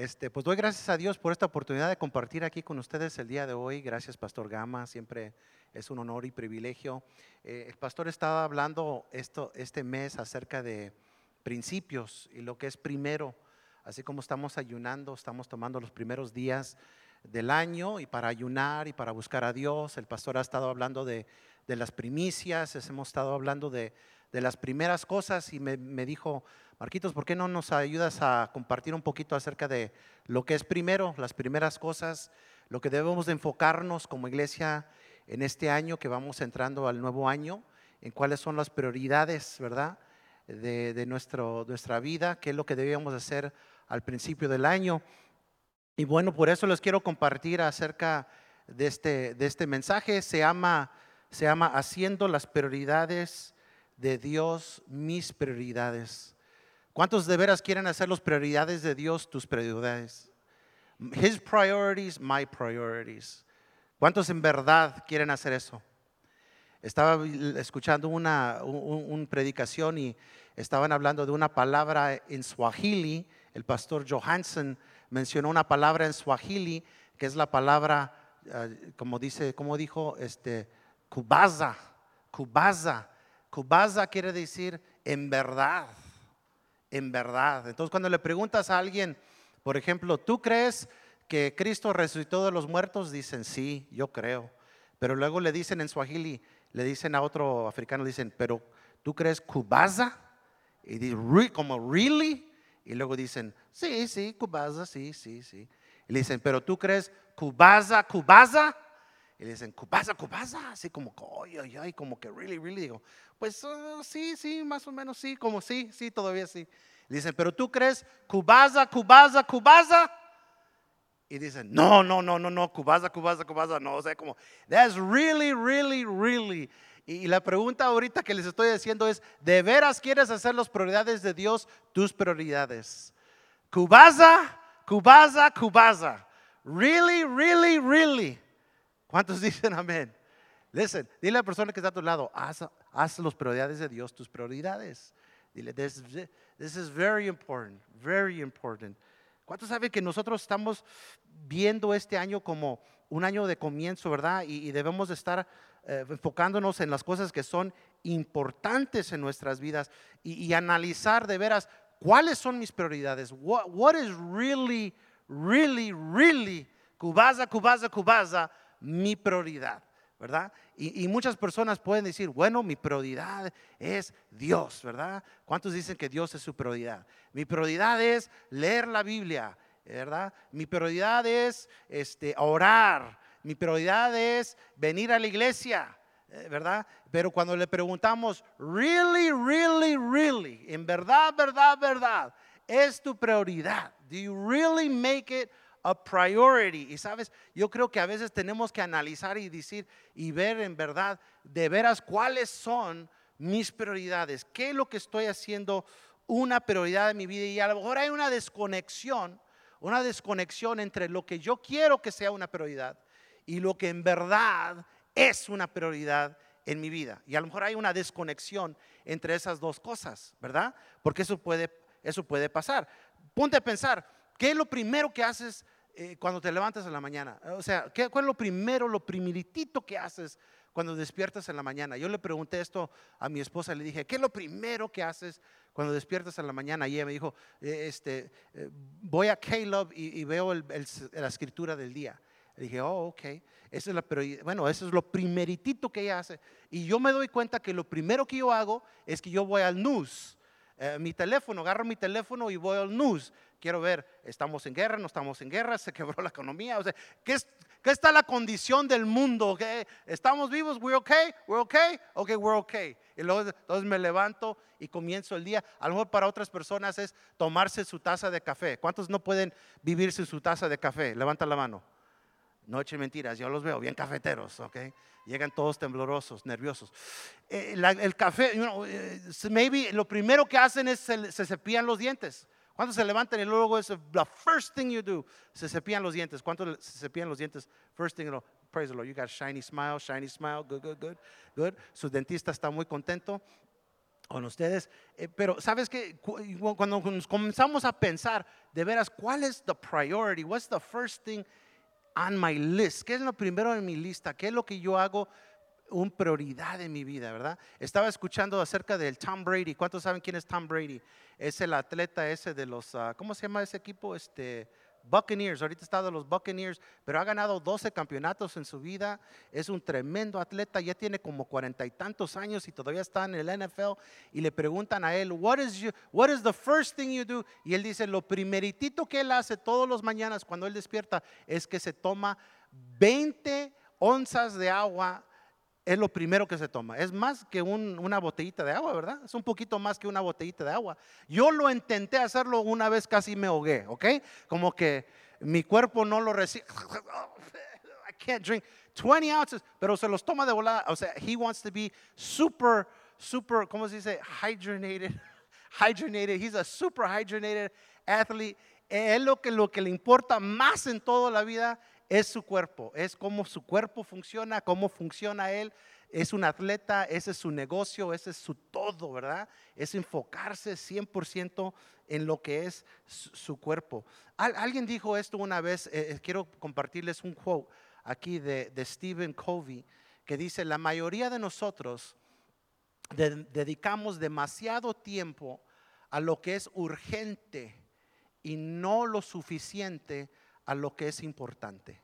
Este, pues doy gracias a Dios por esta oportunidad de compartir aquí con ustedes el día de hoy. Gracias, Pastor Gama. Siempre es un honor y privilegio. Eh, el pastor estaba hablando esto, este mes acerca de principios y lo que es primero. Así como estamos ayunando, estamos tomando los primeros días del año y para ayunar y para buscar a Dios. El pastor ha estado hablando de, de las primicias, hemos estado hablando de, de las primeras cosas y me, me dijo, Marquitos, ¿por qué no nos ayudas a compartir un poquito acerca de lo que es primero, las primeras cosas, lo que debemos de enfocarnos como iglesia en este año que vamos entrando al nuevo año, en cuáles son las prioridades, ¿verdad? De, nuestro, nuestra vida, qué es lo que debíamos hacer al principio del año. Y bueno, por eso les quiero compartir acerca de este, de este mensaje. Se llama, se llama Haciendo las prioridades de Dios mis prioridades. ¿Cuántos de veras quieren hacer las prioridades de Dios tus prioridades? His priorities, my priorities. ¿Cuántos en verdad quieren hacer eso? Estaba escuchando una predicación y estaban hablando de una palabra en Swahili. El pastor Johansson mencionó una palabra en Swahili que es la palabra, eh, como dice, como dijo, este, kubaza, kubaza. Kubaza quiere decir en verdad en verdad. Entonces cuando le preguntas a alguien, por ejemplo, ¿tú crees que Cristo resucitó de los muertos? Dicen, sí, yo creo. Pero luego le dicen en Swahili, le dicen a otro africano, dicen, pero ¿tú crees Kubaza? Y dicen, como, ¿really? Y luego dicen, sí, sí, Kubaza, sí, sí, sí. Y le dicen, pero ¿tú crees Kubaza, Kubaza? Y le dicen, Kubaza, Kubaza, así como, ay, ay, como que, really, really. Digo, pues uh, sí, sí, más o menos sí, como sí, sí, todavía sí. Dicen, pero tú crees Kubaza, Kubaza, Kubaza. Y dicen, no, no, no, no, no, Kubaza, Kubaza, Kubaza, no, o sea, como, that's really, really, really. Y la pregunta ahorita que les estoy diciendo es, ¿de veras quieres hacer las prioridades de Dios tus prioridades? Kubaza, Kubaza, Kubaza. Really, really, really. ¿Cuántos dicen amén? Listen, dile a la persona que está a tu lado, haz, haz las prioridades de Dios tus prioridades. Dile, this, this is very important, very important. ¿Cuántos saben que nosotros estamos viendo este año como un año de comienzo, verdad? Y, debemos estar eh, enfocándonos en las cosas que son importantes en nuestras vidas y, analizar de veras cuáles son mis prioridades. What, what is really, really, really, Cubaza, Cubaza, Cubaza, mi prioridad, ¿verdad? Y, muchas personas pueden decir, bueno, mi prioridad es Dios, ¿verdad? ¿Cuántos dicen que Dios es su prioridad? Mi prioridad es leer la Biblia, ¿verdad? Mi prioridad es este, orar, mi prioridad es venir a la iglesia, eh, ¿verdad? Pero cuando le preguntamos, really, really, really, en verdad, verdad, verdad, es tu prioridad. Do you really make it a priority. Y sabes, yo creo que a veces tenemos que analizar y decir y ver en verdad de veras cuáles son mis prioridades, qué es lo que estoy haciendo una prioridad en mi vida. Y a lo mejor hay una desconexión, una desconexión entre lo que yo quiero que sea una prioridad y lo que en verdad es una prioridad en mi vida. Y a lo mejor hay una desconexión entre esas dos cosas, ¿verdad? Porque eso puede, eso puede pasar. Ponte a pensar, ¿Qué es lo primero que haces eh, cuando te levantas en la mañana? O sea, ¿qué, ¿cuál es lo primero, lo primeritito que haces cuando despiertas en la mañana? Yo le pregunté esto a mi esposa, le dije, ¿qué es lo primero que haces cuando despiertas en la mañana? Y ella me dijo, eh, este, eh, voy a Caleb y, veo la escritura del día. Le dije, oh, ok. Eso es la, bueno, eso es lo primeritito que ella hace. Y yo me doy cuenta que lo primero que yo hago es que yo voy al news. Mi teléfono, agarro mi teléfono y voy al news quiero ver, ¿estamos en guerra? ¿No estamos en guerra? ¿Se quebró la economía? O sea, ¿qué, es, qué está la condición del mundo? ¿Estamos vivos? ¿We're okay? ¿We're okay? Ok, we're okay. Y luego entonces me levanto y comienzo el día. A lo mejor para otras personas es tomarse su taza de café. ¿Cuántos no pueden vivir sin su taza de café? Levanta la mano. No echen mentiras, yo los veo bien cafeteros, ¿ok? Llegan todos temblorosos, nerviosos. Eh, el café, eh, maybe lo primero que hacen es se, se cepillan los dientes. ¿Cuántos se levantan y luego es the first thing you do? Se cepillan los dientes. ¿Cuántos se cepillan los dientes? First thing, you praise the Lord. You got shiny smile, shiny smile. Good, good, good, good. Su dentista está muy contento. con ustedes. Eh, pero sabes que cuando comenzamos a pensar de veras, ¿cuál es the priority? What's the first thing on my list? ¿Qué es lo primero en mi lista? ¿Qué es lo que yo hago? una prioridad en mi vida, ¿verdad? Estaba escuchando acerca del Tom Brady. ¿Cuántos saben quién es Tom Brady? Es el atleta ese de los, ah, ¿cómo se llama ese equipo? Este, Buccaneers, ahorita está de los Buccaneers, pero ha ganado 12 campeonatos en su vida, es un tremendo atleta, ya tiene como cuarenta y tantos años y todavía está en el NFL y le preguntan a él, what is, what is the first thing you do? Y él dice, lo primeritito que él hace todos los mañanas cuando él despierta es que se toma 20 onzas de agua es lo primero que se toma. Es más que una botellita de agua, ¿verdad? Es un poquito más que una botellita de agua. Yo lo intenté hacerlo una vez, casi me ahogué, ¿ok? Como que mi cuerpo no lo recibe. I can't drink 20 ounces, pero se los toma de volada. O sea, he wants to be super, super, ¿cómo se dice? Hydrated. Hydrated. He's a super hydrated athlete. Es lo que, lo que le importa más en toda la vida es su cuerpo, es cómo su cuerpo funciona, cómo funciona él. Es un atleta, ese es su negocio, ese es su todo, ¿verdad? Es enfocarse 100% en lo que es su, cuerpo. alguien dijo esto una vez, eh, eh, quiero compartirles un quote aquí de, Stephen Covey, que dice, la mayoría de nosotros dedicamos demasiado tiempo a lo que es urgente y no lo suficiente a lo que es importante.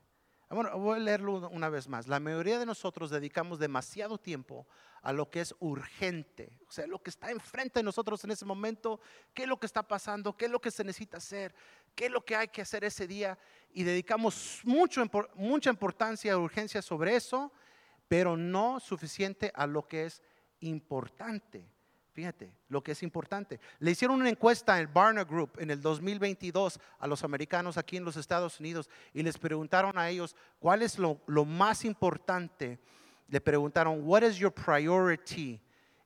Bueno, voy a leerlo una vez más. La mayoría de nosotros dedicamos demasiado tiempo a lo que es urgente, o sea, lo que está enfrente de nosotros en ese momento, qué es lo que está pasando, qué es lo que se necesita hacer, qué es lo que hay que hacer ese día, y dedicamos mucho, mucha importancia y urgencia sobre eso, pero no suficiente a lo que es importante. Fíjate lo que es importante. Le hicieron una encuesta en Barna Group en el 2022 a los americanos aquí en los Estados Unidos y les preguntaron a ellos cuál es lo, más importante. Le preguntaron, what is your priority?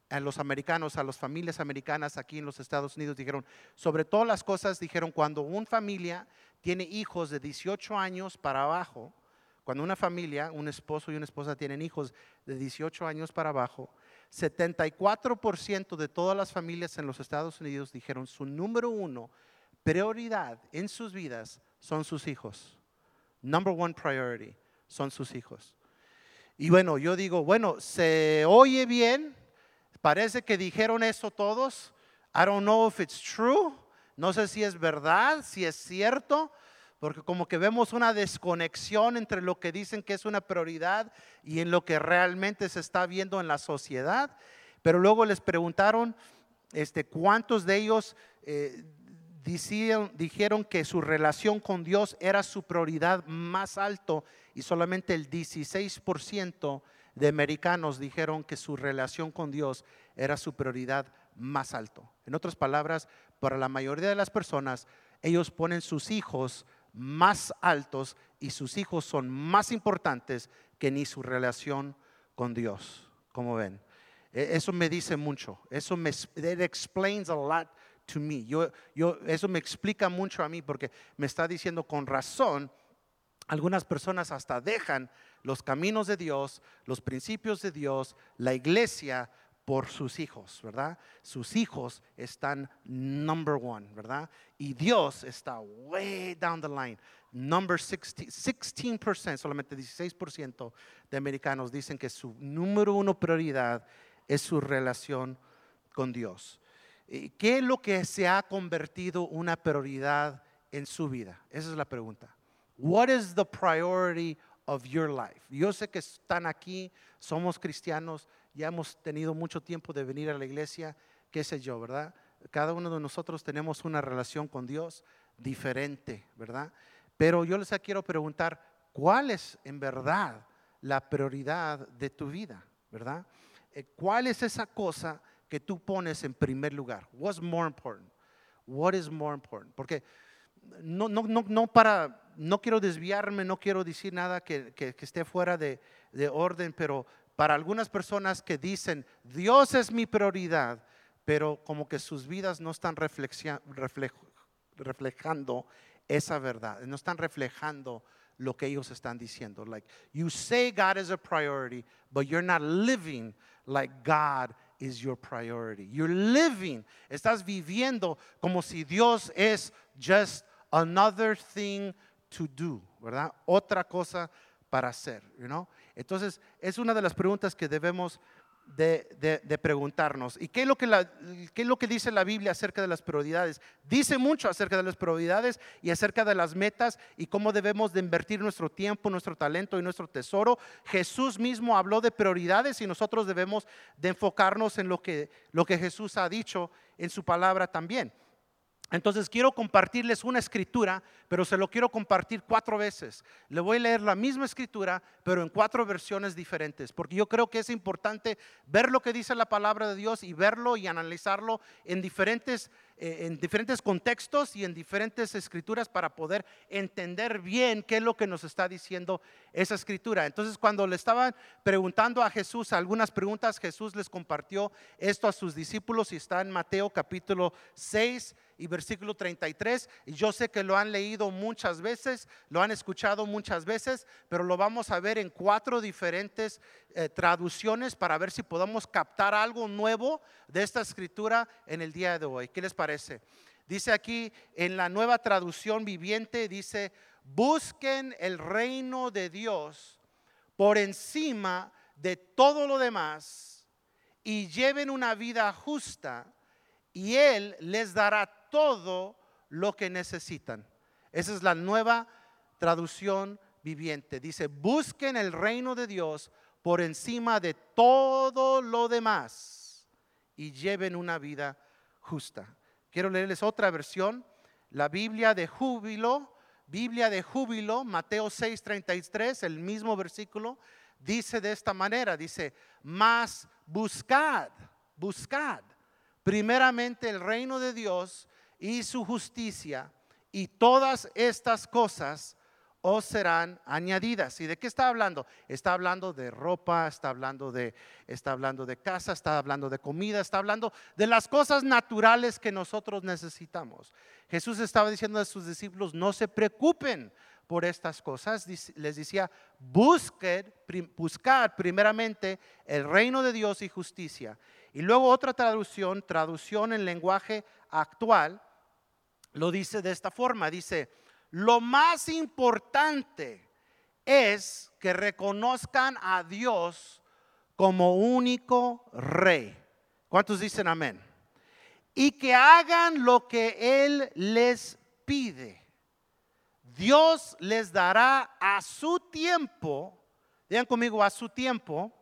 A los americanos, a las familias americanas aquí en los Estados Unidos dijeron, sobre todas las cosas, dijeron, cuando una familia tiene hijos de 18 años para abajo, cuando una familia, un esposo y una esposa tienen hijos de 18 años para abajo, 74% de todas las familias en los Estados Unidos dijeron su número uno prioridad en sus vidas son sus hijos. Number one priority son sus hijos. Y bueno, yo digo, bueno, se oye bien, parece que dijeron eso todos. I don't know if it's true. No sé si es verdad, si es cierto, porque como que vemos una desconexión entre lo que dicen que es una prioridad y en lo que realmente se está viendo en la sociedad. Pero luego les preguntaron este, cuántos de ellos eh, dijeron que su relación con Dios era su prioridad más alto y solamente el 16% de americanos dijeron que su relación con Dios era su prioridad más alto. En otras palabras, para la mayoría de las personas, ellos ponen sus hijos más altos y sus hijos son más importantes que ni su relación con Dios. Como ven, e, eso me dice mucho. Eso me explains a lot to me. Yo, eso me explica mucho a mí porque me está diciendo con razón. Algunas personas hasta dejan los caminos de Dios, los principios de Dios, la iglesia por sus hijos, ¿verdad? Sus hijos están number one, ¿verdad? Y Dios está way down the line. Number 16, 16% solamente 16% de americanos dicen que su número uno prioridad es su relación con Dios. ¿Qué es lo que se ha convertido una prioridad en su vida? Esa es la pregunta. What is the priority of your life? Yo sé que están aquí, somos cristianos, ya hemos tenido mucho tiempo de venir a la iglesia, qué sé yo, ¿verdad? Cada uno de nosotros tenemos una relación con Dios diferente, ¿verdad? Pero yo les quiero preguntar, ¿cuál es en verdad la prioridad de tu vida, ¿verdad? Eh, ¿Cuál es esa cosa que tú pones en primer lugar? What's more important? What is more important? Porque no, no, no, no para, no quiero desviarme, no quiero decir nada que, que, esté fuera de, de orden, pero para algunas personas que dicen, Dios es mi prioridad, pero como que sus vidas no están reflejando esa verdad, no están reflejando lo que ellos están diciendo. Like, you say God is a priority, but you're not living like God is your priority. You're living, estás viviendo como si Dios es just another thing to do, ¿verdad? Otra cosa para hacer, you? Entonces, es una de las preguntas que debemos de, preguntarnos. ¿Y qué es, lo que qué es lo que dice la Biblia acerca de las prioridades? Dice mucho acerca de las prioridades y acerca de las metas y cómo debemos de invertir nuestro tiempo, nuestro talento y nuestro tesoro. Jesús mismo habló de prioridades y nosotros debemos de enfocarnos en lo que, lo que Jesús ha dicho en su palabra también. Entonces quiero compartirles una escritura, pero se lo quiero compartir cuatro veces. Le voy a leer la misma escritura, pero en cuatro versiones diferentes, porque yo creo que es importante ver lo que dice la palabra de Dios y verlo y analizarlo en diferentes, eh, en diferentes contextos y en diferentes escrituras para poder entender bien qué es lo que nos está diciendo esa escritura. Entonces cuando le estaban preguntando a Jesús algunas preguntas, Jesús les compartió esto a sus discípulos y está en Mateo capítulo 6 y versículo 33. Y yo sé que lo han leído muchas veces, lo han escuchado muchas veces, pero lo vamos a ver en cuatro diferentes eh, traducciones para ver si podemos captar algo nuevo de esta escritura en el día de hoy. ¿Qué les parece? Dice aquí en la nueva traducción viviente, dice, busquen el reino de Dios por encima de todo lo demás y lleven una vida justa y Él les dará todo lo que necesitan. Esa es la nueva traducción viviente. Dice, busquen el reino de Dios por encima de todo lo demás y lleven una vida justa. Quiero leerles otra versión, la Biblia de júbilo, Biblia de júbilo, Mateo 6:33, el mismo versículo, dice de esta manera, dice, más buscad, buscad primeramente el reino de Dios y su justicia, y todas estas cosas os serán añadidas. ¿Y de qué está hablando? Está hablando de ropa, está hablando de, está hablando de casa, está hablando de comida, está hablando de las cosas naturales que nosotros necesitamos. Jesús estaba diciendo a sus discípulos, no se preocupen por estas cosas. Les decía, busquen, buscar primeramente el reino de Dios y justicia y luego otra traducción, traducción en lenguaje actual, lo dice de esta forma. Dice, lo más importante es que reconozcan a Dios como único rey. ¿Cuántos dicen amén? Y que hagan lo que Él les pide. Dios les dará a su tiempo, digan conmigo, a su tiempo,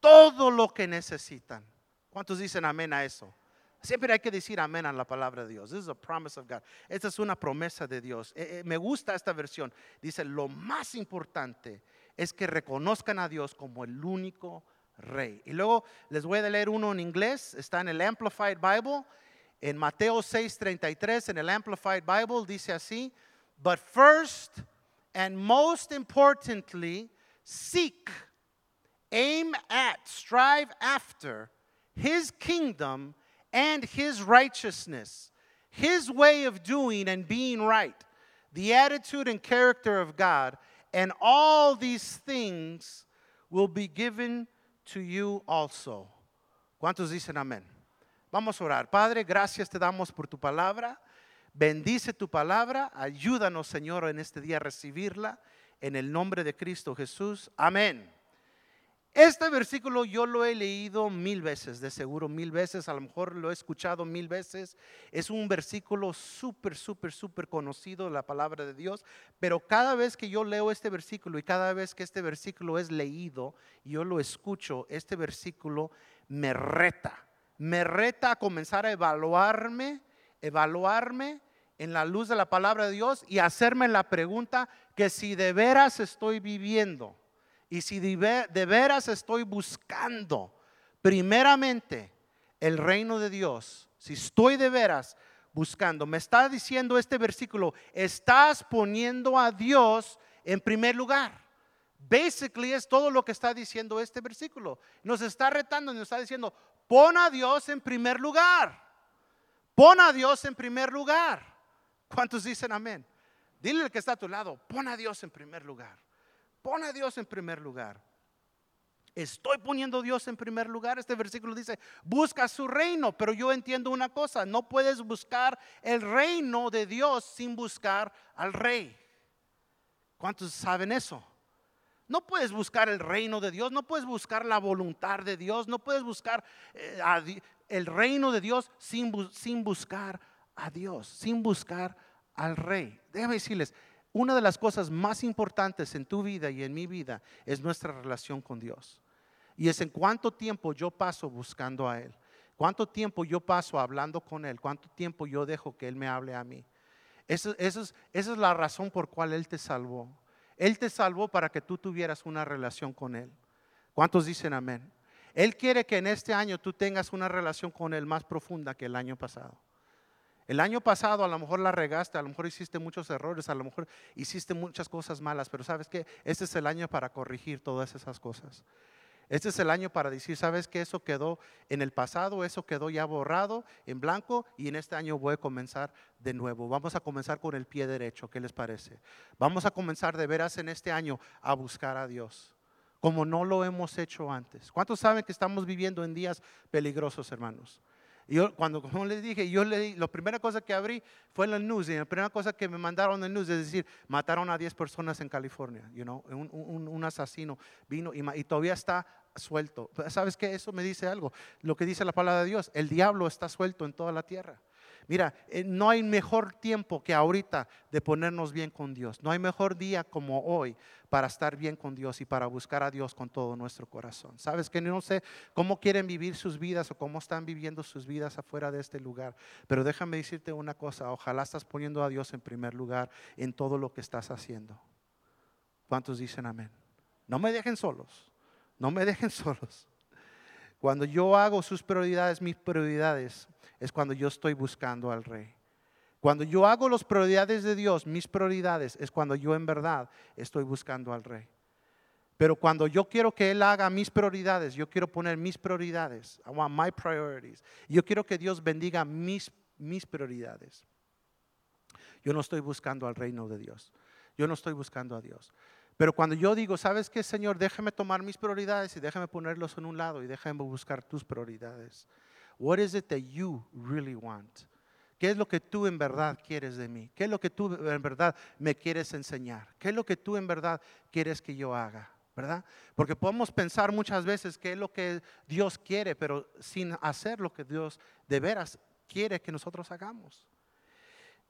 todo lo que necesitan. ¿Cuántos dicen amén a eso? Siempre hay que decir amén a la palabra de Dios. This is a promise of God. Esta es una promesa de Dios. Eh, eh, me gusta esta versión. Dice, lo más importante es que reconozcan a Dios como el único rey. Y luego les voy a leer uno en inglés. Está en el Amplified Bible. En Mateo 6:33, en el Amplified Bible, dice así, But first and most importantly, seek aim at, strive after His kingdom and His righteousness, His way of doing and being right, the attitude and character of God, and all these things will be given to you also. ¿Cuántos dicen amén? Vamos a orar. Padre, gracias te damos por tu palabra. Bendice tu palabra. Ayúdanos, Señor, en este día a recibirla. En el nombre de Cristo Jesús. Amén. Este versículo yo lo he leído mil veces, de seguro mil veces, a lo mejor lo he escuchado mil veces. Es un versículo súper, súper, súper conocido de la palabra de Dios, pero cada vez que yo leo este versículo y cada vez que este versículo es leído yo lo escucho, este versículo me reta, me reta a comenzar a evaluarme, evaluarme en la luz de la palabra de Dios y hacerme la pregunta que si de veras estoy viviendo y si de veras estoy buscando primeramente el reino de Dios, si estoy de veras buscando, me está diciendo este versículo, estás poniendo a Dios en primer lugar. Basically es todo lo que está diciendo este versículo. Nos está retando, nos está diciendo, pon a Dios en primer lugar. Pon a Dios en primer lugar. ¿Cuántos dicen amén? Dile al que está a tu lado, pon a Dios en primer lugar. Pon a Dios en primer lugar. Estoy poniendo a Dios en primer lugar. Este versículo dice, busca su reino, pero yo entiendo una cosa, no puedes buscar el reino de Dios sin buscar al rey. ¿Cuántos saben eso? No puedes buscar el reino de Dios, no puedes buscar la voluntad de Dios, no puedes buscar eh, el reino de Dios sin, sin buscar a Dios, sin buscar al rey. Déjame decirles, una de las cosas más importantes en tu vida y en mi vida es nuestra relación con Dios. Y es en cuánto tiempo yo paso buscando a Él. Cuánto tiempo yo paso hablando con Él. Cuánto tiempo yo dejo que Él me hable a mí. Esa, es, la razón por cual Él te salvó. Él te salvó para que tú tuvieras una relación con Él. ¿Cuántos dicen amén? Él quiere que en este año tú tengas una relación con Él más profunda que el año pasado. El año pasado a lo mejor la regaste, a lo mejor hiciste muchos errores, a lo mejor hiciste muchas cosas malas, pero sabes que este es el año para corregir todas esas cosas. Este es el año para decir, sabes que eso quedó en el pasado, eso quedó ya borrado en blanco y en este año voy a comenzar de nuevo. Vamos a comenzar con el pie derecho, ¿qué les parece? Vamos a comenzar de veras en este año a buscar a Dios, como no lo hemos hecho antes. ¿Cuántos saben que estamos viviendo en días peligrosos, hermanos? Yo, cuando, como les dije, yo le, la primera cosa que abrí fue el news. Y la primera cosa que me mandaron en news es decir, mataron a 10 personas en California. You know, un, un, asesino vino y, y, todavía está suelto. ¿Sabes qué? Eso me dice algo. Lo que dice la palabra de Dios, el diablo está suelto en toda la tierra. Mira, eh, no hay mejor tiempo que ahorita de ponernos bien con Dios. No hay mejor día como hoy para estar bien con Dios y para buscar a Dios con todo nuestro corazón. Sabes que no sé cómo quieren vivir sus vidas o cómo están viviendo sus vidas afuera de este lugar, pero déjame decirte una cosa, ojalá estás poniendo a Dios en primer lugar en todo lo que estás haciendo. ¿Cuántos dicen amén? No me dejen solos, no me dejen solos. Cuando yo hago sus prioridades, mis prioridades, es cuando yo estoy buscando al rey. Cuando yo hago las prioridades de Dios, mis prioridades, es cuando yo en verdad estoy buscando al rey. Pero cuando yo quiero que Él haga mis prioridades, yo quiero poner mis prioridades. I my priorities. Yo quiero que Dios bendiga mis, mis prioridades. Yo no estoy buscando al reino de Dios. Yo no estoy buscando a Dios. Pero cuando yo digo, ¿sabes qué, Señor? Déjame tomar mis prioridades y déjame ponerlos en un lado y déjame buscar tus prioridades. What is it that you really want? ¿Qué es lo que tú en verdad quieres de mí? ¿Qué es lo que tú en verdad me quieres enseñar? ¿Qué es lo que tú en verdad quieres que yo haga? ¿Verdad? Porque podemos pensar muchas veces qué es lo que Dios quiere, pero sin hacer lo que Dios de veras quiere que nosotros hagamos.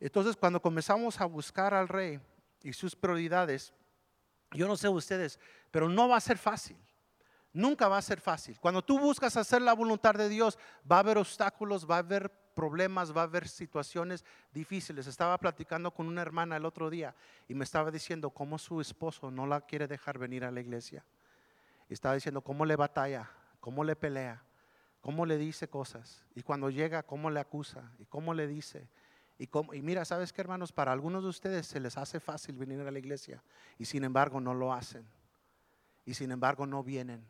Entonces, cuando comenzamos a buscar al Rey y sus prioridades, yo no sé ustedes, pero no va a ser fácil. Nunca va a ser fácil. Cuando tú buscas hacer la voluntad de Dios, va a haber obstáculos, va a haber problemas, va a haber situaciones difíciles. Estaba platicando con una hermana el otro día y me estaba diciendo cómo su esposo no la quiere dejar venir a la iglesia. Estaba diciendo cómo le batalla, cómo le pelea, cómo le dice cosas. Y cuando llega, cómo le acusa y cómo le dice. Y, mira, ¿sabes qué, hermanos? Para algunos de ustedes se les hace fácil venir a la iglesia y sin embargo no lo hacen. Y sin embargo no vienen.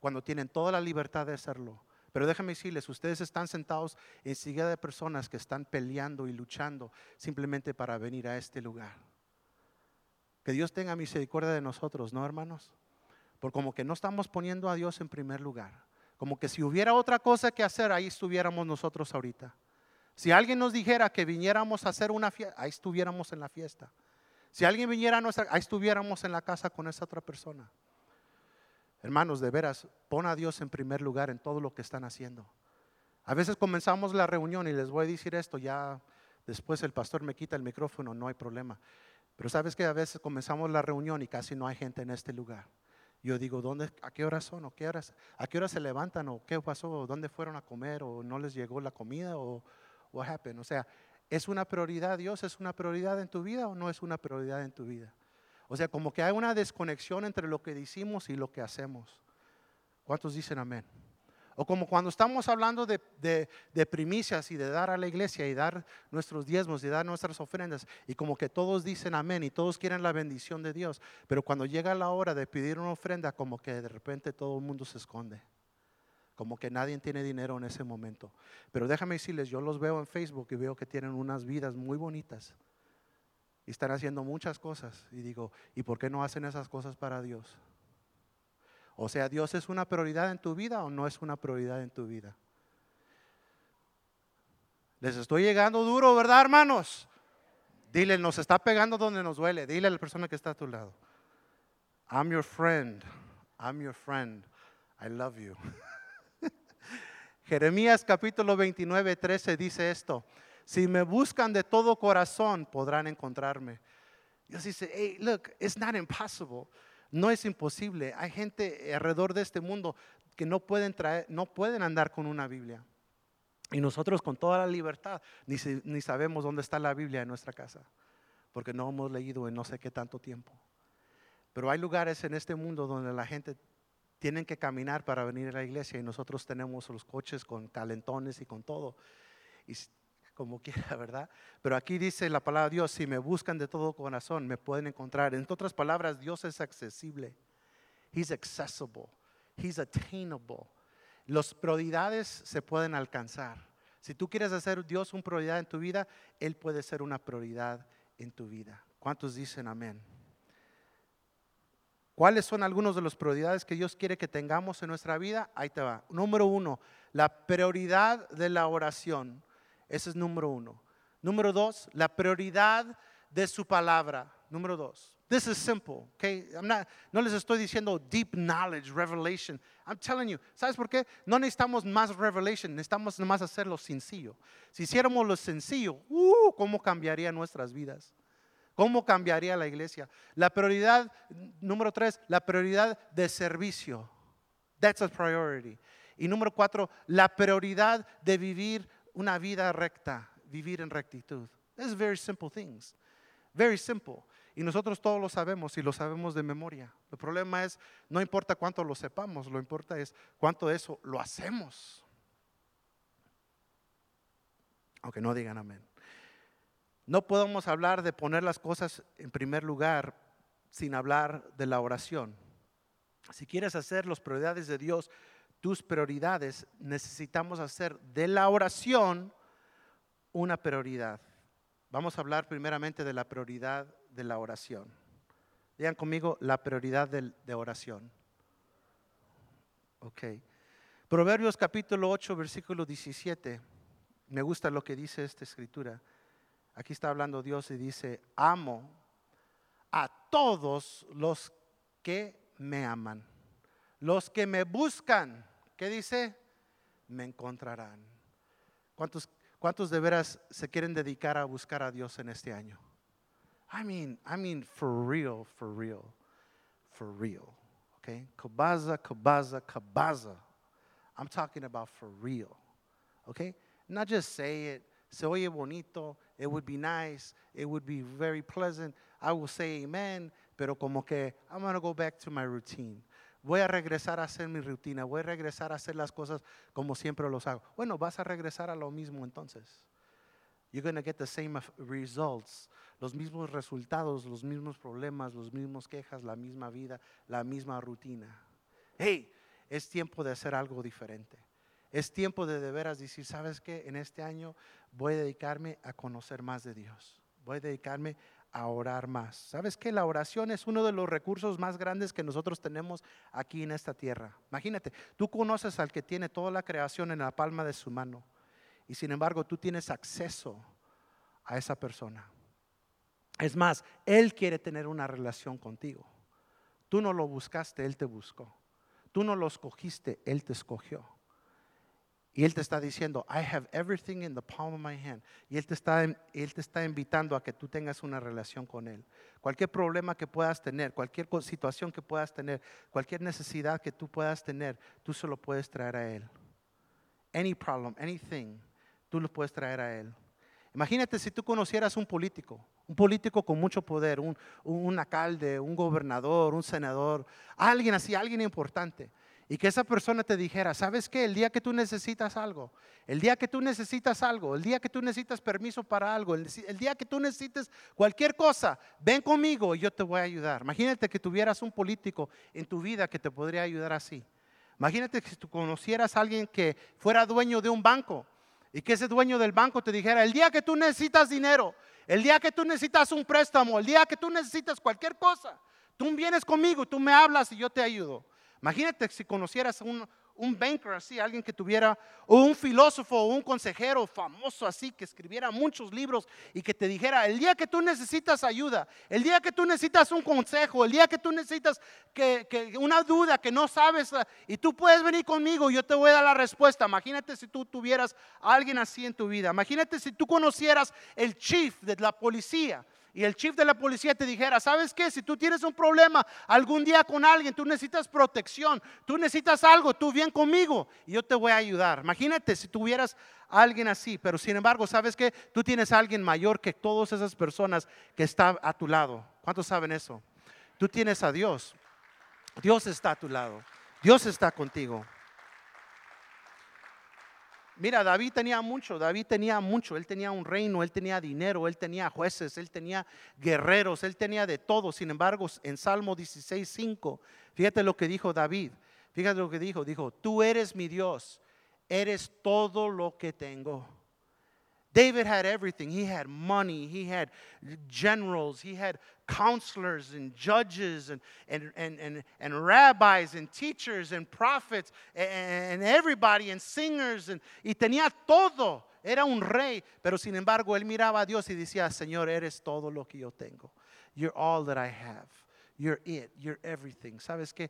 Cuando tienen toda la libertad de hacerlo. Pero déjame decirles, ustedes están sentados en silla de personas que están peleando y luchando simplemente para venir a este lugar. Que Dios tenga misericordia de nosotros, ¿no, hermanos? Porque como que no estamos poniendo a Dios en primer lugar. Como que si hubiera otra cosa que hacer, ahí estuviéramos nosotros ahorita. Si alguien nos dijera que viniéramos a hacer una fiesta, ahí estuviéramos en la fiesta. Si alguien viniera a nuestra, ahí estuviéramos en la casa con esa otra persona. Hermanos, de veras, pon a Dios en primer lugar en todo lo que están haciendo. A veces comenzamos la reunión y les voy a decir esto, ya después el pastor me quita el micrófono, no hay problema. Pero sabes que a veces comenzamos la reunión y casi no hay gente en este lugar. Yo digo, ¿dónde, ¿a qué horas son? ¿O qué horas, ¿A qué horas se levantan? ¿O qué pasó? ¿Dónde fueron a comer? ¿O no les llegó la comida? ¿O, what? O sea, ¿es una prioridad Dios? ¿Es una prioridad en tu vida o no es una prioridad en tu vida? O sea, como que hay una desconexión entre lo que decimos y lo que hacemos. ¿Cuántos dicen amén? O como cuando estamos hablando de, de, primicias y de dar a la iglesia y dar nuestros diezmos y dar nuestras ofrendas, y como que todos dicen amén y todos quieren la bendición de Dios, pero cuando llega la hora de pedir una ofrenda, como que de repente todo el mundo se esconde como que nadie tiene dinero en ese momento. Pero déjame decirles, yo los veo en Facebook y veo que tienen unas vidas muy bonitas y están haciendo muchas cosas. Y digo, ¿y por qué no hacen esas cosas para Dios? O sea, ¿Dios es una prioridad en tu vida o no es una prioridad en tu vida? Les estoy llegando duro, ¿verdad, hermanos? Dile, nos está pegando donde nos duele. Dile a la persona que está a tu lado. I'm your friend. I'm your friend. I love you. Jeremías capítulo 29, 13 dice esto. Si me buscan de todo corazón, podrán encontrarme. Dios dice, hey, look, it's not impossible. No es imposible. Hay gente alrededor de este mundo que no pueden, traer, no pueden andar con una Biblia. Y nosotros con toda la libertad ni, ni sabemos dónde está la Biblia en nuestra casa, porque no hemos leído en no sé qué tanto tiempo. Pero hay lugares en este mundo donde la gente tiene que caminar para venir a la iglesia y nosotros tenemos los coches con calentones y con todo. Y como quiera, ¿verdad? Pero aquí dice la palabra de Dios, si me buscan de todo corazón, me pueden encontrar. En otras palabras, Dios es accesible. He's accessible. He's attainable. Las prioridades se pueden alcanzar. Si tú quieres hacer Dios una prioridad en tu vida, Él puede ser una prioridad en tu vida. ¿Cuántos dicen amén? ¿Cuáles son algunos de las prioridades que Dios quiere que tengamos en nuestra vida? Ahí te va. Número uno, la prioridad de la oración. Ese es número uno. Número dos, la prioridad de su palabra. Número dos. This is simple, okay? I'm not, no les estoy diciendo deep knowledge, revelation. I'm telling you, ¿sabes por qué? No necesitamos más revelation, necesitamos más hacerlo sencillo. Si hiciéramos lo sencillo, uh, ¿cómo cambiaría nuestras vidas? ¿Cómo cambiaría la iglesia? La prioridad, número tres, la prioridad de servicio. That's a priority. Y número cuatro, la prioridad de vivir una vida recta, vivir en rectitud. These very simple things. Very simple. Y nosotros todos lo sabemos y lo sabemos de memoria. El problema es, no importa cuánto lo sepamos, lo importa es cuánto de eso lo hacemos. Aunque no digan amén. No podemos hablar de poner las cosas en primer lugar sin hablar de la oración. Si quieres hacer las prioridades de Dios, tus prioridades, necesitamos hacer de la oración una prioridad. Vamos a hablar primeramente de la prioridad de la oración. Digan conmigo la prioridad de, oración. Ok. Proverbios capítulo 8, versículo 17. Me gusta lo que dice esta escritura. Aquí está hablando Dios y dice, amo a todos los que me aman. Los que me buscan, ¿qué dice? Me encontrarán. ¿Cuántos, ¿Cuántos de veras se quieren dedicar a buscar a Dios en este año? I mean, I mean for real, for real, for real. Okay? Kabaza, kabaza, kabaza. I'm talking about for real. Okay? Not just say it, se oye bonito, it would be nice, it would be very pleasant. I will say amen, pero como que I'm going to go back to my routine. Voy a regresar a hacer mi rutina, voy a regresar a hacer las cosas como siempre los hago. Bueno, vas a regresar a lo mismo entonces. You're going to get the same results, los mismos resultados, los mismos problemas, los mismos quejas, la misma vida, la misma rutina. Hey, es tiempo de hacer algo diferente. Es tiempo de de veras decir, ¿sabes qué? En este año voy a dedicarme a conocer más de Dios. Voy a dedicarme a orar más. ¿Sabes qué? La oración es uno de los recursos más grandes que nosotros tenemos aquí en esta tierra. Imagínate, tú conoces al que tiene toda la creación en la palma de su mano y sin embargo tú tienes acceso a esa persona. Es más, Él quiere tener una relación contigo. Tú no lo buscaste, Él te buscó. Tú no lo escogiste, Él te escogió. Y Él te está diciendo, I have everything in the palm of my hand. Y Él te, está, Él te está invitando a que tú tengas una relación con Él. Cualquier problema que puedas tener, cualquier situación que puedas tener, cualquier necesidad que tú puedas tener, tú se lo puedes traer a Él. Any problem, anything, tú lo puedes traer a Él. Imagínate si tú conocieras un político, un político con mucho poder, un, un alcalde, un gobernador, un senador, alguien así, alguien importante y que esa persona te dijera, ¿sabes qué? El día que tú necesitas algo, el día que tú necesitas algo, el día que tú necesitas permiso para algo, el, día que tú necesites cualquier cosa, ven conmigo y yo te voy a ayudar. Imagínate que tuvieras un político en tu vida que te podría ayudar así. Imagínate que tú conocieras a alguien que fuera dueño de un banco y que ese dueño del banco te dijera, el día que tú necesitas dinero, el día que tú necesitas un préstamo, el día que tú necesitas cualquier cosa, tú vienes conmigo, tú me hablas y yo te ayudo. Imagínate si conocieras un, un banker así, alguien que tuviera, o un filósofo, o un consejero famoso así, que escribiera muchos libros y que te dijera, el día que tú necesitas ayuda, el día que tú necesitas un consejo, el día que tú necesitas que, que una duda que no sabes, ah, y tú puedes venir conmigo, yo te voy a dar la respuesta. Imagínate si tú tuvieras a alguien así en tu vida. Imagínate si tú conocieras el chief de la policía y el chief de la policía te dijera, ¿sabes qué? Si tú tienes un problema algún día con alguien, tú necesitas protección, tú necesitas algo, tú bien conmigo y yo te voy a ayudar. Imagínate si tuvieras alguien así, pero sin embargo, ¿sabes qué? Tú tienes a alguien mayor que todas esas personas que está a tu lado. ¿Cuántos saben eso? Tú tienes a Dios. Dios está a tu lado. Dios está contigo. Mira, David tenía mucho, David tenía mucho, él tenía un reino, él tenía dinero, él tenía jueces, él tenía guerreros, él tenía de todo. Sin embargo, en Salmo 16, 5, fíjate lo que dijo David, fíjate lo que dijo, dijo, tú eres mi Dios, eres todo lo que tengo. David had everything. He had money, he had generals, he had counselors and judges and, and, and, and, and rabbis and teachers and prophets and, and everybody and singers. And, y tenía todo. Era un rey, pero sin embargo él miraba a Dios y decía, Señor, eres todo lo que yo tengo. You're all that I have. You're it. You're everything. ¿Sabes que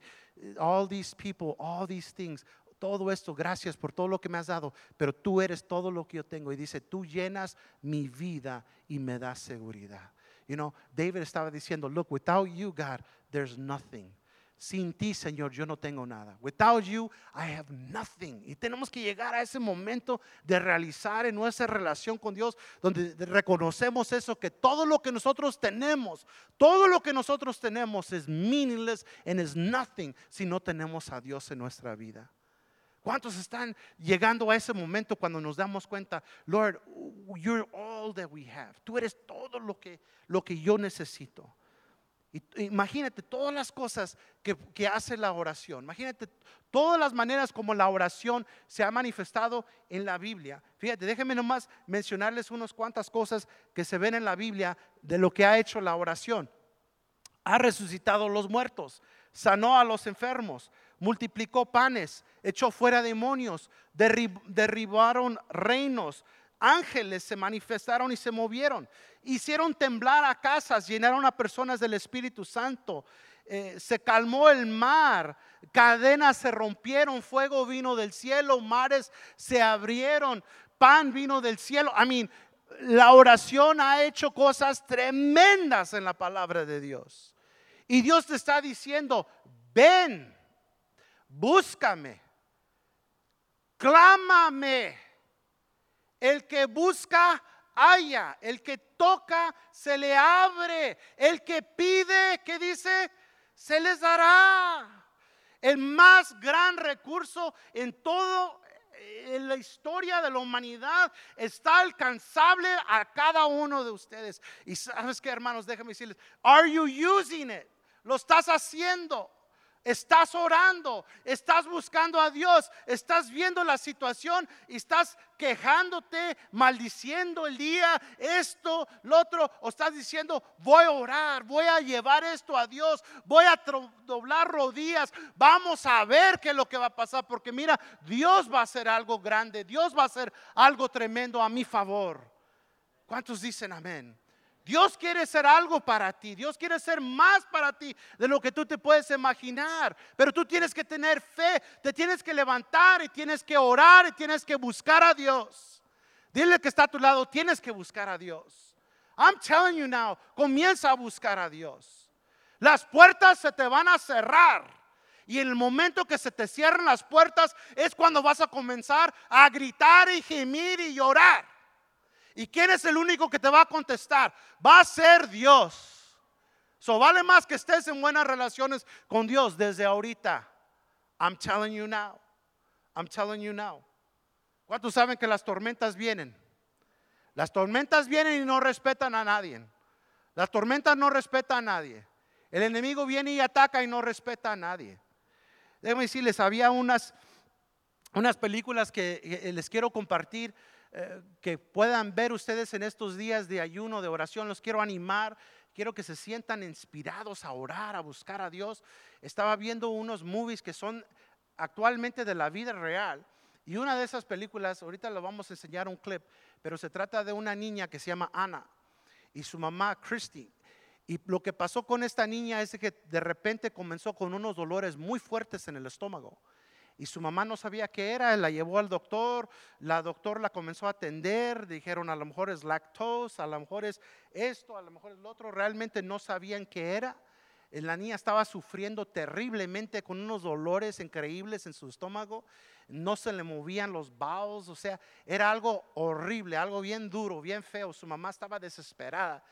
All these people, all these things, todo esto, gracias por todo lo que me has dado, pero tú eres todo lo que yo tengo. Y dice, tú llenas mi vida y me das seguridad. You know, David estaba diciendo, look, without you, God, there's nothing. Sin ti, Señor, yo no tengo nada. Without you, I have nothing. Y tenemos que llegar a ese momento de realizar en nuestra relación con Dios, donde reconocemos eso, que todo lo que nosotros tenemos, todo lo que nosotros tenemos es meaningless and is nothing si no tenemos a Dios en nuestra vida. ¿Cuántos están llegando a ese momento cuando nos damos cuenta, Lord, you're all that we have. Tú eres todo lo que, lo que yo necesito. imagínate todas las cosas que, que, hace la oración. Imagínate todas las maneras como la oración se ha manifestado en la Biblia. Fíjate, déjenme nomás mencionarles unas cuantas cosas que se ven en la Biblia de lo que ha hecho la oración. Ha resucitado los muertos, sanó a los enfermos, multiplicó panes, echó fuera demonios, derribaron reinos, ángeles se manifestaron y se movieron, hicieron temblar a casas, llenaron a personas del Espíritu Santo, eh, se calmó el mar, cadenas se rompieron, fuego vino del cielo, mares se abrieron, pan vino del cielo. I mean, la oración ha hecho cosas tremendas en la palabra de Dios. Y Dios te está diciendo, ven, búscame, clámame. El que busca, haya. El que toca, se le abre. El que pide, ¿qué dice? Se les dará. El más gran recurso en todo en la historia de la humanidad está alcanzable a cada uno de ustedes. Y sabes que, hermanos, déjame decirles, are you using it? ¿Lo estás haciendo? Estás orando, estás buscando a Dios, estás viendo la situación y estás quejándote, maldiciendo el día, esto, lo otro, o estás diciendo, voy a orar, voy a llevar esto a Dios, voy a doblar rodillas, vamos a ver qué es lo que va a pasar, porque mira, Dios va a hacer algo grande, Dios va a hacer algo tremendo a mi favor. ¿Cuántos dicen amén? Dios quiere ser algo para ti, Dios quiere ser más para ti de lo que tú te puedes imaginar, pero tú tienes que tener fe, te tienes que levantar y tienes que orar y tienes que buscar a Dios. Dile que está a tu lado, tienes que buscar a Dios. I'm telling you now, comienza a buscar a Dios. Las puertas se te van a cerrar. Y en el momento que se te cierran las puertas es cuando vas a comenzar a gritar y gemir y llorar. ¿Y quién es el único que te va a contestar? Va a ser Dios. So vale más que estés en buenas relaciones con Dios desde ahorita. I'm telling you now. I'm telling you now. ¿Cuántos saben que las tormentas vienen? Las tormentas vienen y no respetan a nadie. Las tormentas no respetan a nadie. El enemigo viene y ataca y no respeta a nadie. Déjenme decirles, había unas, unas películas que les quiero compartir que puedan ver ustedes en estos días de ayuno, de oración. Los quiero animar quiero que se sientan inspirados a orar, a buscar a Dios. Estaba viendo unos movies que son actualmente de la vida real. Y una de esas películas, ahorita lo vamos a enseñar un clip, pero se trata de una niña que se llama Ana y su mamá Christy. Y lo que pasó con esta niña es que de repente comenzó con unos dolores muy fuertes en el estómago. Y su mamá no sabía qué era, la llevó al doctor, la doctor la comenzó a atender, dijeron a lo mejor es lactose, a lo mejor es esto, a lo mejor es lo otro, realmente no sabían qué era. Eh, la niña estaba sufriendo terriblemente con unos dolores increíbles en su estómago, no se le movían los bowels, o sea, era algo horrible, algo bien duro, bien feo. Su mamá estaba desesperada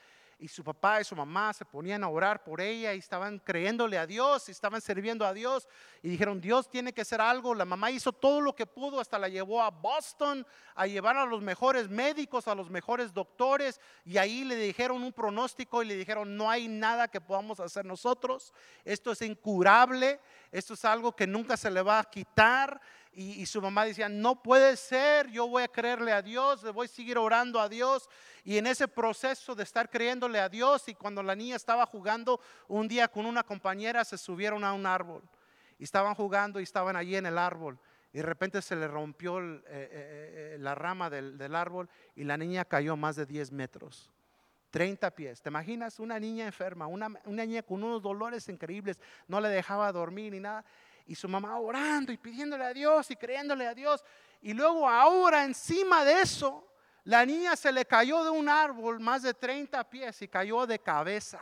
y su papá y su mamá se ponían a orar por ella y estaban creyéndole a Dios y estaban sirviendo a Dios. Y dijeron, Dios tiene que hacer algo. La mamá hizo todo lo que pudo, hasta la llevó a Boston a llevar a los mejores médicos, a los mejores doctores. Y ahí le dijeron un pronóstico y le dijeron, no hay nada que podamos hacer nosotros, esto es incurable, esto es algo que nunca se le va a quitar y, su mamá decía, no puede ser, yo voy a creerle a Dios, le voy a seguir orando a Dios. Y en ese proceso de estar creyéndole a Dios y cuando la niña estaba jugando un día con una compañera, se subieron a un árbol. Y estaban jugando y estaban allí en el árbol. Y de repente se le rompió eh, eh, eh, la rama del, árbol y la niña cayó más de 10 metros. 30 pies. ¿Te imaginas? Una niña enferma, una niña con unos dolores increíbles, no le dejaba dormir ni nada y su mamá orando y pidiéndole a Dios y creyéndole a Dios. Y luego ahora encima de eso, la niña se le cayó de un árbol más de 30 pies y cayó de cabeza.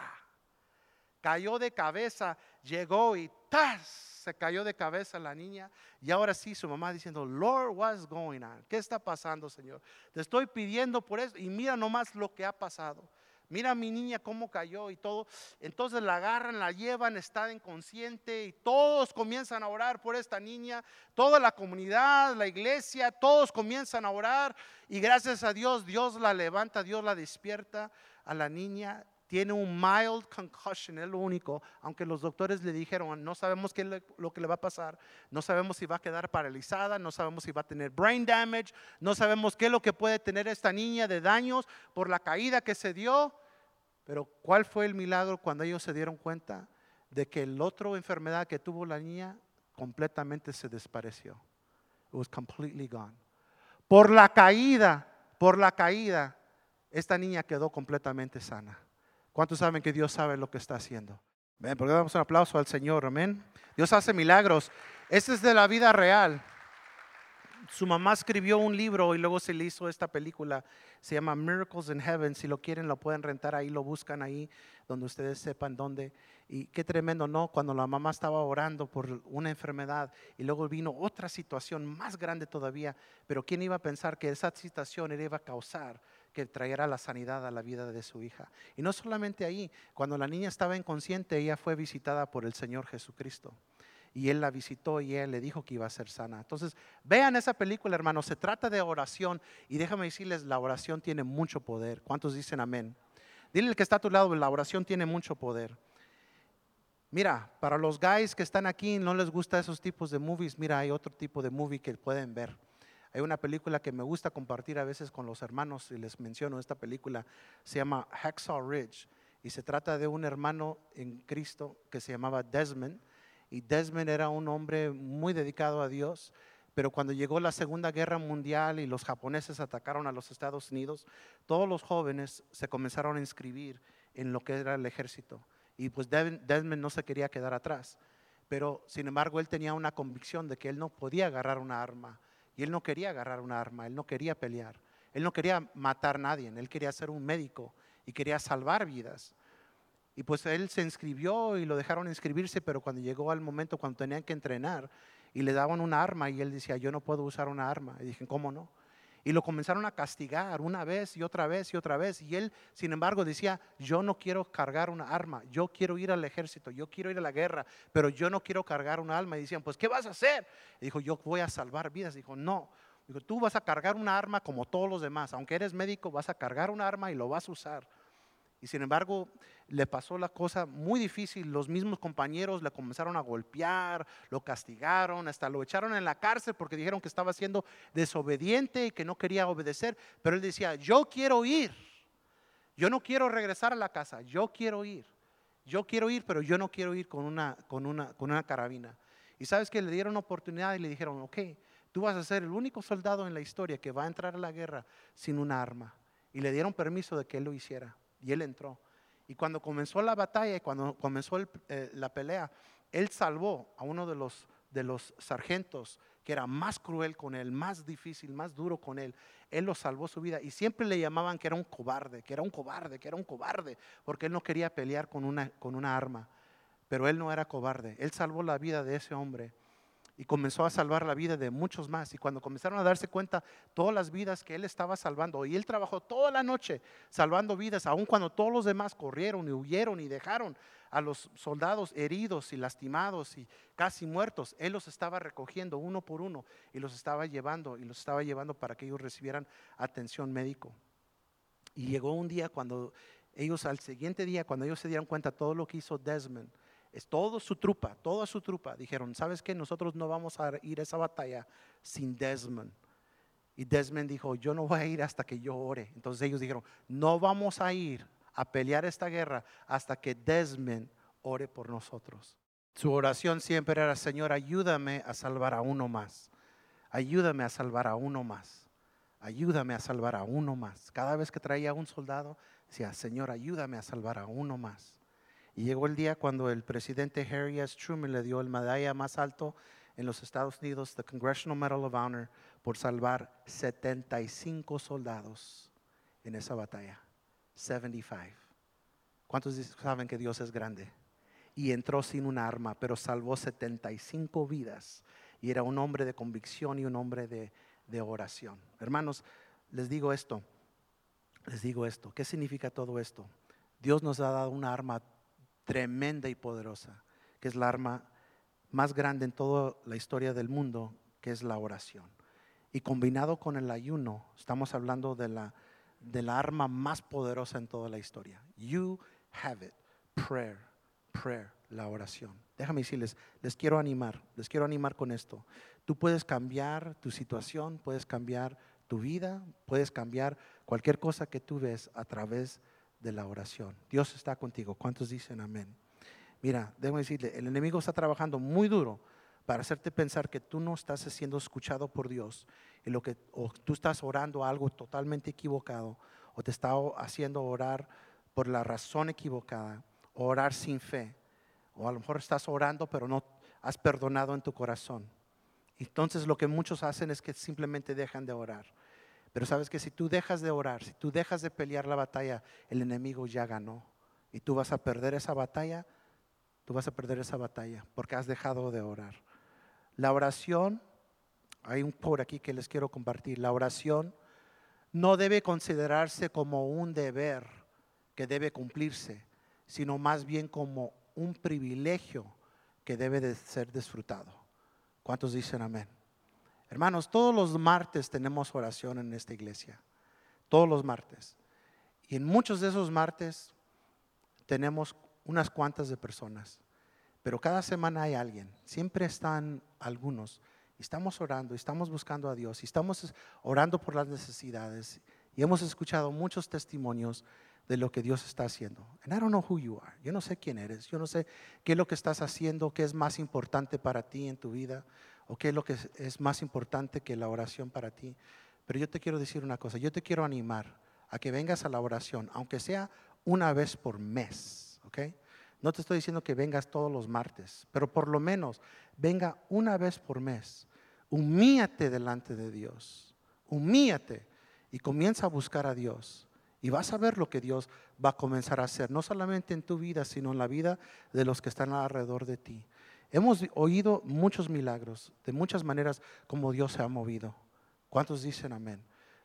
Cayó de cabeza, llegó y ¡tas! Se cayó de cabeza la niña. Y ahora sí, su mamá diciendo, Lord, what's going on? ¿Qué está pasando, Señor? Te estoy pidiendo por eso. Y mira nomás lo que ha pasado mira a mi niña cómo cayó y todo. Entonces la agarran, la llevan, está inconsciente y todos comienzan a orar por esta niña. Toda la comunidad, la iglesia, todos comienzan a orar y gracias a Dios, Dios la levanta, Dios la despierta a la niña. Tiene un mild concussion, es lo único, aunque los doctores le dijeron, no sabemos qué lo que le va a pasar, no sabemos si va a quedar paralizada, no sabemos si va a tener brain damage, no sabemos qué es lo que puede tener esta niña de daños por la caída que se dio, pero ¿cuál fue el milagro cuando ellos se dieron cuenta de que la otra enfermedad que tuvo la niña completamente se desapareció? It was completely gone. Por la caída, por la caída, esta niña quedó completamente sana. ¿Cuántos saben que Dios sabe lo que está haciendo? Ven, porque damos un aplauso al Señor, amén. Dios hace milagros. Este es de la vida real su mamá escribió un libro y luego se le hizo esta película. Se llama Miracles in Heaven. Si lo quieren, lo pueden rentar ahí, lo buscan ahí, donde ustedes sepan dónde. Y qué tremendo, ¿no? Cuando la mamá estaba orando por una enfermedad y luego vino otra situación más grande todavía. Pero ¿quién iba a pensar que esa situación iba a causar que trajera la sanidad a la vida de su hija? Y no solamente ahí, cuando la niña estaba inconsciente, ella fue visitada por el Señor Jesucristo y él la visitó y él le dijo que iba a ser sana. Entonces, vean esa película, hermanos, se trata de oración y déjame decirles, la oración tiene mucho poder. ¿Cuántos dicen amén? Dile al que está a tu lado, la oración tiene mucho poder. Mira, para los guys que están aquí no les gusta esos tipos de movies, mira, hay otro tipo de movie que pueden ver. Hay una película que me gusta compartir a veces con los hermanos y les menciono esta película, se llama Hacksaw Ridge y se trata de un hermano en Cristo que se llamaba Desmond y Desmond era un hombre muy dedicado a Dios, pero cuando llegó la Segunda Guerra Mundial y los japoneses atacaron a los Estados Unidos, todos los jóvenes se comenzaron a inscribir en lo que era el ejército. Y pues Desmond no se quería quedar atrás, pero sin embargo él tenía una convicción de que él no podía agarrar una arma, y él no quería agarrar una arma, él no quería pelear, él no quería matar a nadie, él quería ser un médico y quería salvar vidas. Y pues él se inscribió y lo dejaron inscribirse, pero cuando llegó al momento cuando tenían que entrenar y le daban una arma y él decía, yo no puedo usar una arma. Y dije, ¿cómo no? Y lo comenzaron a castigar una vez y otra vez y otra vez. Y él, sin embargo, decía, yo no quiero cargar una arma, yo quiero ir al ejército, yo quiero ir a la guerra, pero yo no quiero cargar una arma. Y decían, pues, ¿qué vas a hacer? Y dijo, yo voy a salvar vidas. Dijo, no. Dijo, tú vas a cargar una arma como todos los demás. Aunque eres médico, vas a cargar una arma y lo vas a usar. Y sin embargo, le pasó la cosa muy difícil. Los mismos compañeros le comenzaron a golpear, lo castigaron, hasta lo echaron en la cárcel porque dijeron que estaba siendo desobediente y que no quería obedecer. Pero él decía, yo quiero ir. Yo no quiero regresar a la casa, yo quiero ir. Yo quiero ir, pero yo no quiero ir con una, con una, con una carabina. Y sabes que le dieron oportunidad y le dijeron, ok, tú vas a ser el único soldado en la historia que va a entrar a la guerra sin una arma. Y le dieron permiso de que él lo hiciera. Y él entró. Y cuando comenzó la batalla y cuando comenzó eh, la pelea, él salvó a uno de los, de los sargentos que era más cruel con él, más difícil, más duro con él. Él lo salvó su vida y siempre le llamaban que era un cobarde, que era un cobarde, que era un cobarde, porque él no quería pelear con una, con una arma. Pero él no era cobarde. Él salvó la vida de ese hombre y comenzó a salvar la vida de muchos más. Y cuando comenzaron a darse cuenta todas las vidas que él estaba salvando, y él trabajó toda la noche salvando vidas, aun cuando todos los demás corrieron y huyeron y dejaron a los soldados heridos y lastimados y casi muertos, él los estaba recogiendo uno por uno y los estaba llevando y los estaba llevando para que ellos recibieran atención médico. Y llegó un día cuando ellos, al siguiente día, cuando ellos se dieron cuenta todo lo que hizo Desmond, es todo su trupa, toda su trupa, dijeron, ¿sabes qué? Nosotros no vamos a ir a esa batalla sin Desmond. Y Desmond dijo, yo no voy a ir hasta que yo ore. Entonces ellos dijeron, no vamos a ir a pelear esta guerra hasta que Desmond ore por nosotros. Su oración siempre era, Señor, ayúdame a salvar a uno más. Ayúdame a salvar a uno más. Ayúdame a salvar a uno más. Cada vez que traía un soldado, decía, Señor, ayúdame a salvar a uno más. Llegó el día cuando el presidente Harry S. Truman le dio el medalla más alto en los Estados Unidos, the Congressional Medal of Honor, por salvar 75 soldados en esa batalla. 75. ¿Cuántos saben que Dios es grande? Y entró sin un arma, pero salvó 75 vidas. Y era un hombre de convicción y un hombre de, de oración. Hermanos, les digo esto. Les digo esto. ¿Qué significa todo esto? Dios nos ha dado una arma tremenda y poderosa, que es la arma más grande en toda la historia del mundo, que es la oración. Y combinado con el ayuno, estamos hablando de la, de la arma más poderosa en toda la historia. You have it. Prayer, prayer, la oración. Déjame decirles, les quiero animar, les quiero animar con esto. Tú puedes cambiar tu situación, puedes cambiar tu vida, puedes cambiar cualquier cosa que tú ves a través de la oración. Dios está contigo. ¿Cuántos dicen amén? Mira, debo decirle, el enemigo está trabajando muy duro para hacerte pensar que tú no estás siendo escuchado por Dios y lo que o tú estás orando algo totalmente equivocado o te está haciendo orar por la razón equivocada o orar sin fe o a lo mejor estás orando pero no has perdonado en tu corazón. Entonces lo que muchos hacen es que simplemente dejan de orar. Pero sabes que si tú dejas de orar, si tú dejas de pelear la batalla, el enemigo ya ganó. Y tú vas a perder esa batalla, tú vas a perder esa batalla porque has dejado de orar. La oración, hay un por aquí que les quiero compartir, la oración no debe considerarse como un deber que debe cumplirse, sino más bien como un privilegio que debe de ser disfrutado. ¿Cuántos dicen amén? Hermanos, todos los martes tenemos oración en esta iglesia. Todos los martes. Y en muchos de esos martes tenemos unas cuantas de personas. Pero cada semana hay alguien. Siempre están algunos. Estamos orando, estamos buscando a Dios, estamos orando por las necesidades. Y hemos escuchado muchos testimonios de lo que Dios está haciendo. And I don't know who you are. Yo no sé quién eres. Yo no sé qué es lo que estás haciendo, qué es más importante para ti en tu vida o qué es lo que es más importante que la oración para ti. Pero yo te quiero decir una cosa, yo te quiero animar a que vengas a la oración, aunque sea una vez por mes, ¿ok? No te estoy diciendo que vengas todos los martes, pero por lo menos venga una vez por mes. Humíate delante de Dios, humíate y comienza a buscar a Dios. Y vas a ver lo que Dios va a comenzar a hacer, no solamente en tu vida, sino en la vida de los que están alrededor de ti. Hemos oído muchos milagros, de muchas maneras como Dios se ha movido. ¿Cuántos dicen amén?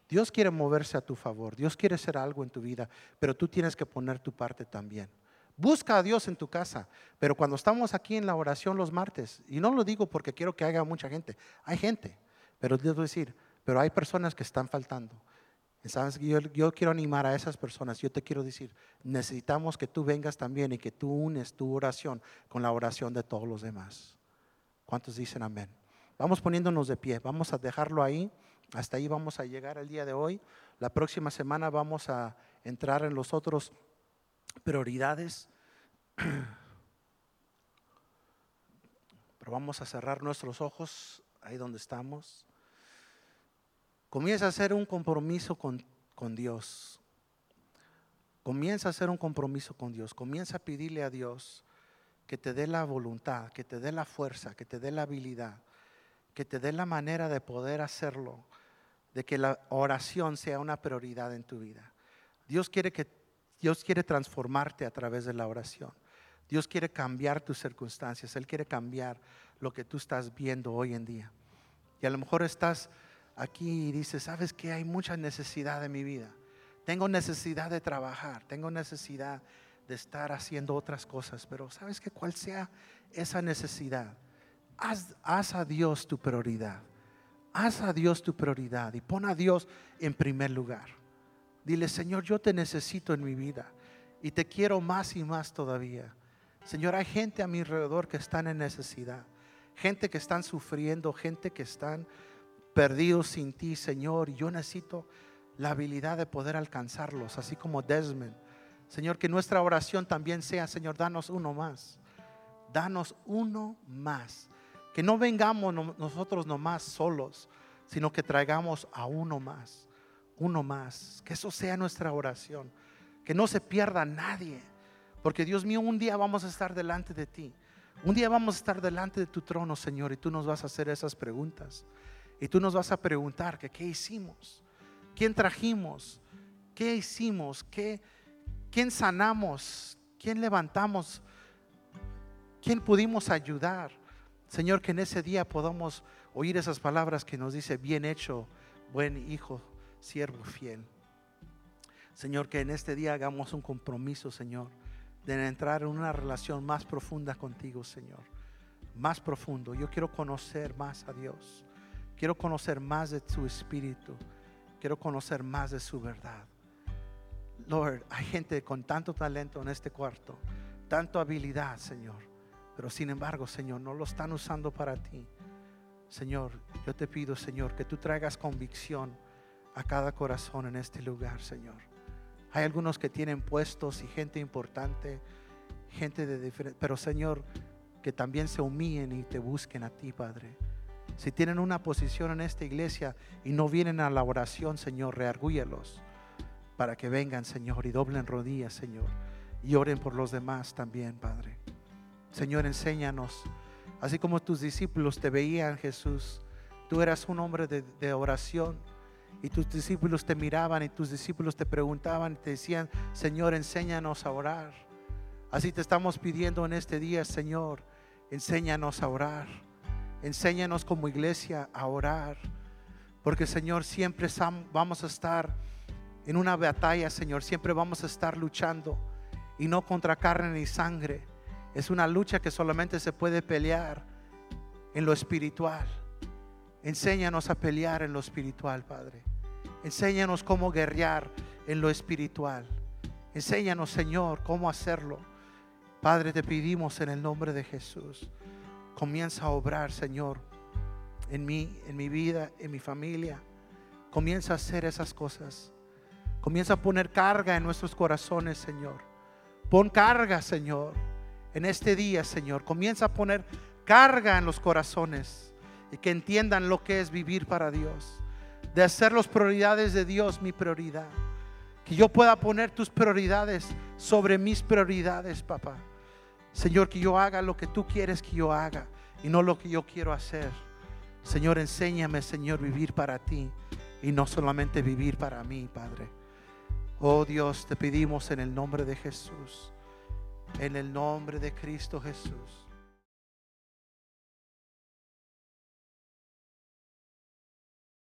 Dios quiere moverse a tu favor, Dios quiere hacer algo en tu vida, pero tú tienes que poner tu parte también. Busca a Dios en tu casa, pero cuando estamos aquí en la oración los martes, y no lo digo porque quiero que haya mucha gente, hay gente, pero debo decir, pero hay personas que están faltando. ¿Sabes? Yo, yo quiero animar a esas personas. Yo te quiero decir, necesitamos que tú vengas también y que tú unes tu oración con la oración de todos los demás. ¿Cuántos dicen amén? Vamos poniéndonos de pie, vamos a dejarlo ahí. Hasta ahí vamos a llegar el día de hoy. La próxima semana vamos a entrar en los otros prioridades. Pero vamos a cerrar nuestros ojos ahí donde estamos. Comienza a hacer un compromiso con, con Dios. Comienza a hacer un compromiso con Dios. Comienza a pedirle a Dios que te dé la voluntad, que te dé la fuerza, que te dé la habilidad, que te dé la manera de poder hacerlo, de que la oración sea una prioridad en tu vida. Dios quiere que Dios quiere transformarte a través de la oración. Dios quiere cambiar tus circunstancias, Él quiere cambiar lo que tú estás viendo hoy en día. Y a lo mejor estás aquí y dices, ¿sabes que Hay mucha necesidad en mi vida. Tengo necesidad de trabajar, tengo necesidad de estar haciendo otras cosas, pero ¿sabes que cuál sea esa necesidad? Haz, haz, a Dios tu prioridad. Haz a Dios tu prioridad y pon a Dios en primer lugar. Dile, Señor, yo te necesito en mi vida y te quiero más y más todavía. Señor, hay gente a mi alrededor que están en necesidad, gente que están sufriendo, gente que están perdidos sin ti, Señor, yo necesito la habilidad de poder alcanzarlos, así como Desmond. Señor, que nuestra oración también sea, Señor, danos uno más. Danos uno más. Que no vengamos nosotros nomás solos, sino que traigamos a uno más. Uno más. Que eso sea nuestra oración. Que no se pierda nadie. Porque Dios mío, un día vamos a estar delante de ti. Un día vamos a estar delante de tu trono, Señor, y tú nos vas a hacer esas preguntas. Y tú nos vas a preguntar que qué hicimos. ¿Quién trajimos? ¿Qué hicimos? ¿Qué, ¿Quién sanamos? ¿Quién levantamos? ¿Quién pudimos ayudar? Señor, que en ese día podamos oír esas palabras que nos dice, bien hecho, buen hijo, siervo fiel. Señor, que en este día hagamos un compromiso, Señor, de entrar en una relación más profunda contigo, Señor. Más profundo. Yo quiero conocer más a Dios. Quiero conocer más de tu espíritu. Quiero conocer más de su verdad. Lord, hay gente con tanto talento en este cuarto, tanto habilidad, Señor. Pero sin embargo, Señor, no lo están usando para ti. Señor, yo te pido, Señor, que tú traigas convicción a cada corazón en este lugar, Señor. Hay algunos que tienen puestos y gente importante, gente de diferente, pero Señor, que también se humillen y te busquen a ti, Padre. Si tienen una posición en esta iglesia y no vienen a la oración, Señor, reargúyelos para que vengan, Señor, y doblen rodillas, Señor, y oren por los demás también, Padre. Señor, enséñanos, así como tus discípulos te veían, Jesús, tú eras un hombre de, oración. Y tus discípulos te miraban y tus discípulos te preguntaban y te decían, Señor, enséñanos a orar. Así te estamos pidiendo en este día, Señor, enséñanos a orar. Enséñanos como iglesia a orar. Porque Señor, siempre vamos a estar en una batalla, Señor. Siempre vamos a estar luchando. Y no contra carne ni sangre. Es una lucha que solamente se puede pelear en lo espiritual. Enséñanos a pelear en lo espiritual, Padre. Enséñanos cómo guerrear en lo espiritual. Enséñanos, Señor, cómo hacerlo. Padre, te pedimos en el nombre de Jesús comienza a obrar, Señor, en mí, en mi vida, en mi familia. Comienza a hacer esas cosas. Comienza a poner carga en nuestros corazones, Señor. Pon carga, Señor, en este día, Señor. Comienza a poner carga en los corazones y que entiendan lo que es vivir para Dios. De hacer las prioridades de Dios mi prioridad. Que yo pueda poner tus prioridades sobre mis prioridades, papá. Señor, que yo haga lo que tú quieres que yo haga y no lo que yo quiero hacer. Señor, enséñame, Señor, vivir para ti y no solamente vivir para mí, Padre. Oh Dios, te pedimos en el nombre de Jesús, en el nombre de Cristo Jesús.